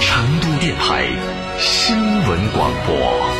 成都电台新闻广播。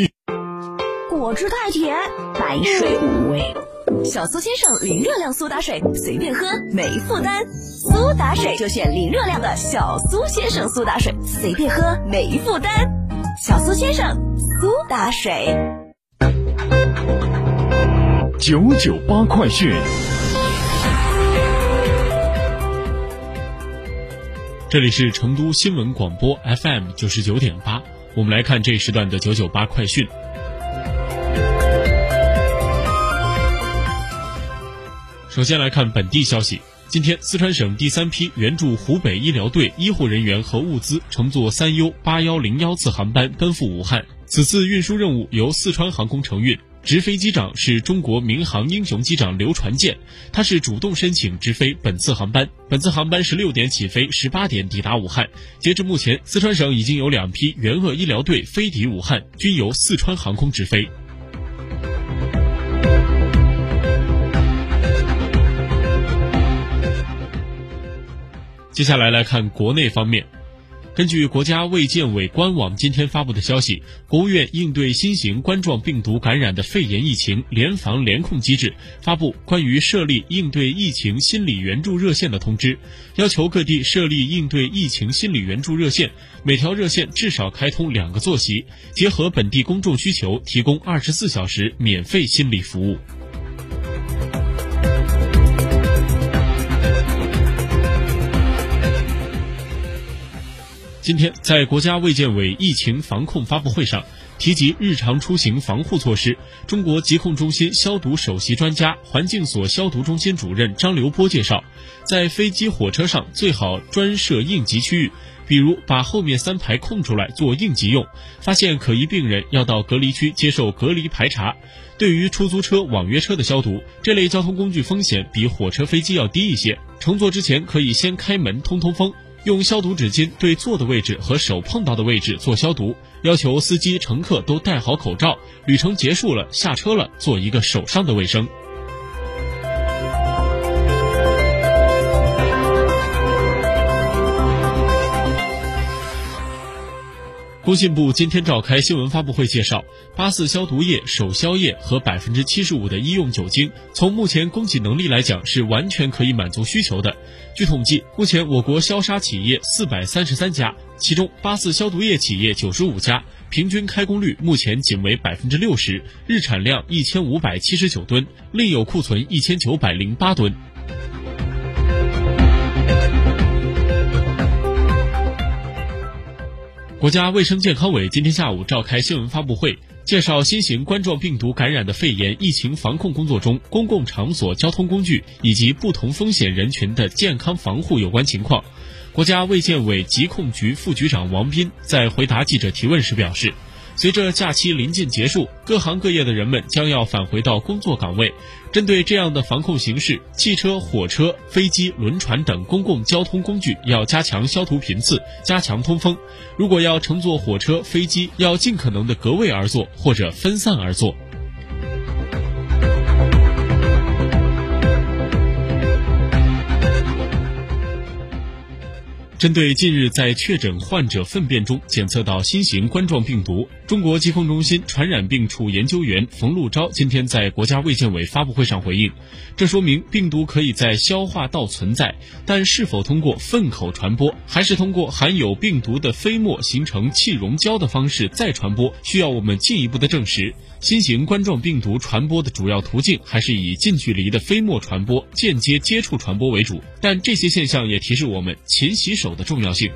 果汁太甜，白水无味。小苏先生零热量苏打水，随便喝没负担。苏打水就选零热量的小苏先生苏打水，随便喝没负担。小苏先生苏打水。九九八快讯。这里是成都新闻广播 FM 九十九点八，我们来看这时段的九九八快讯。首先来看本地消息，今天四川省第三批援助湖北医疗队医护人员和物资乘坐三 U 八幺零幺次航班奔赴武汉。此次运输任务由四川航空承运，直飞机长是中国民航英雄机长刘传健，他是主动申请直飞本次航班。本次航班十六点起飞，十八点抵达武汉。截至目前，四川省已经有两批援鄂医疗队飞抵武汉，均由四川航空直飞。接下来来看国内方面，根据国家卫健委官网今天发布的消息，国务院应对新型冠状病毒感染的肺炎疫情联防联控机制发布关于设立应对疫情心理援助热线的通知，要求各地设立应对疫情心理援助热线，每条热线至少开通两个座席，结合本地公众需求，提供二十四小时免费心理服务。今天在国家卫健委疫情防控发布会上，提及日常出行防护措施。中国疾控中心消毒首席专家、环境所消毒中心主任张刘波介绍，在飞机、火车上最好专设应急区域，比如把后面三排空出来做应急用。发现可疑病人，要到隔离区接受隔离排查。对于出租车、网约车的消毒，这类交通工具风险比火车、飞机要低一些，乘坐之前可以先开门通通风。用消毒纸巾对坐的位置和手碰到的位置做消毒，要求司机、乘客都戴好口罩。旅程结束了，下车了，做一个手上的卫生。工信部今天召开新闻发布会，介绍八四消毒液、手消液和百分之七十五的医用酒精，从目前供给能力来讲，是完全可以满足需求的。据统计，目前我国消杀企业四百三十三家，其中八四消毒液企业九十五家，平均开工率目前仅为百分之六十，日产量一千五百七十九吨，另有库存一千九百零八吨。国家卫生健康委今天下午召开新闻发布会，介绍新型冠状病毒感染的肺炎疫情防控工作中，公共场所交通工具以及不同风险人群的健康防护有关情况。国家卫健委疾控局副局长王斌在回答记者提问时表示。随着假期临近结束，各行各业的人们将要返回到工作岗位。针对这样的防控形势，汽车、火车、飞机、轮船等公共交通工具要加强消毒频次，加强通风。如果要乘坐火车、飞机，要尽可能的隔位而坐或者分散而坐。针对近日在确诊患者粪便中检测到新型冠状病毒，中国疾控中心传染病处研究员冯路钊今天在国家卫健委发布会上回应，这说明病毒可以在消化道存在，但是否通过粪口传播，还是通过含有病毒的飞沫形成气溶胶的方式再传播，需要我们进一步的证实。新型冠状病毒传播的主要途径还是以近距离的飞沫传播、间接接触传播为主，但这些现象也提示我们勤洗手。的重要性。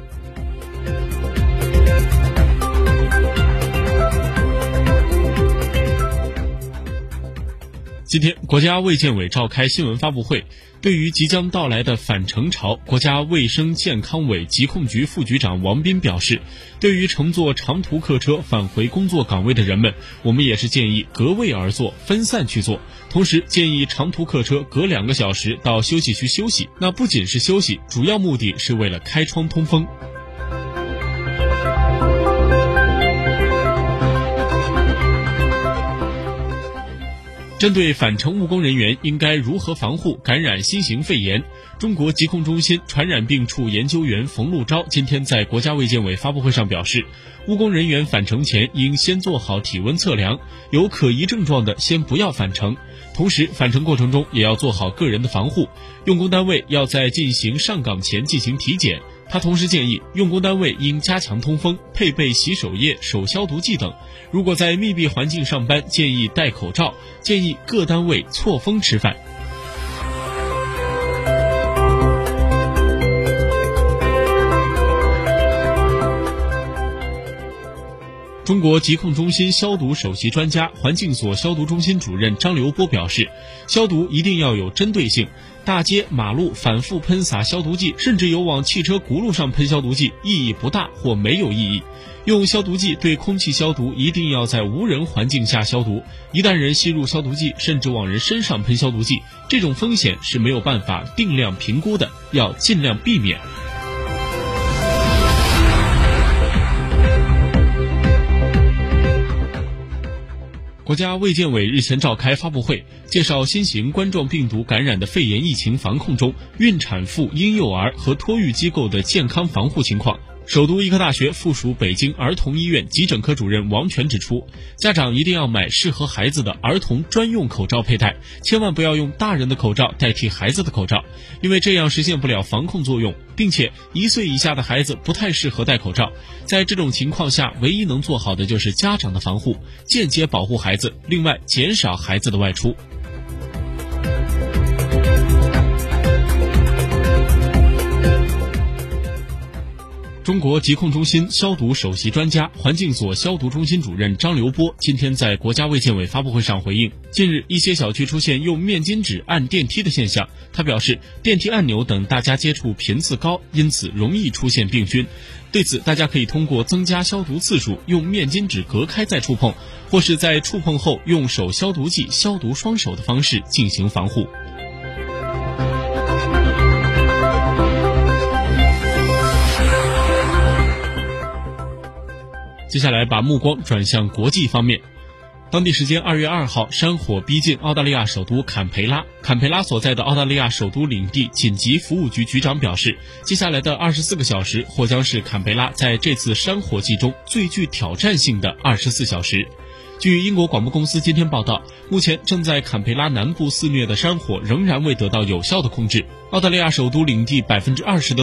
今天，国家卫健委召开新闻发布会，对于即将到来的返程潮，国家卫生健康委疾控局副局长王斌表示，对于乘坐长途客车返回工作岗位的人们，我们也是建议隔位而坐，分散去做。同时，建议长途客车隔两个小时到休息区休息。那不仅是休息，主要目的是为了开窗通风。针对返程务工人员应该如何防护感染新型肺炎，中国疾控中心传染病处研究员冯路钊今天在国家卫健委发布会上表示，务工人员返程前应先做好体温测量，有可疑症状的先不要返程。同时，返程过程中也要做好个人的防护，用工单位要在进行上岗前进行体检。他同时建议，用工单位应加强通风，配备洗手液、手消毒剂等。如果在密闭环境上班，建议戴口罩。建议各单位错峰吃饭。中国疾控中心消毒首席专家、环境所消毒中心主任张刘波表示，消毒一定要有针对性。大街马路反复喷洒消毒剂，甚至有往汽车轱辘上喷消毒剂，意义不大或没有意义。用消毒剂对空气消毒，一定要在无人环境下消毒。一旦人吸入消毒剂，甚至往人身上喷消毒剂，这种风险是没有办法定量评估的，要尽量避免。国家卫健委日前召开发布会，介绍新型冠状病毒感染的肺炎疫情防控中，孕产妇、婴幼儿和托育机构的健康防护情况。首都医科大学附属北京儿童医院急诊科主任王全指出，家长一定要买适合孩子的儿童专用口罩佩戴，千万不要用大人的口罩代替孩子的口罩，因为这样实现不了防控作用，并且一岁以下的孩子不太适合戴口罩。在这种情况下，唯一能做好的就是家长的防护，间接保护孩子，另外减少孩子的外出。中国疾控中心消毒首席专家、环境所消毒中心主任张刘波今天在国家卫健委发布会上回应，近日一些小区出现用面巾纸按电梯的现象。他表示，电梯按钮等大家接触频次高，因此容易出现病菌。对此，大家可以通过增加消毒次数，用面巾纸隔开再触碰，或是在触碰后用手消毒剂消毒双手的方式进行防护。接下来把目光转向国际方面。当地时间二月二号，山火逼近澳大利亚首都坎培拉。坎培拉所在的澳大利亚首都领地紧急服务局局长表示，接下来的二十四个小时或将是坎培拉在这次山火季中最具挑战性的二十四小时。据英国广播公司今天报道，目前正在坎培拉南部肆虐的山火仍然未得到有效的控制。澳大利亚首都领地百分之二十的。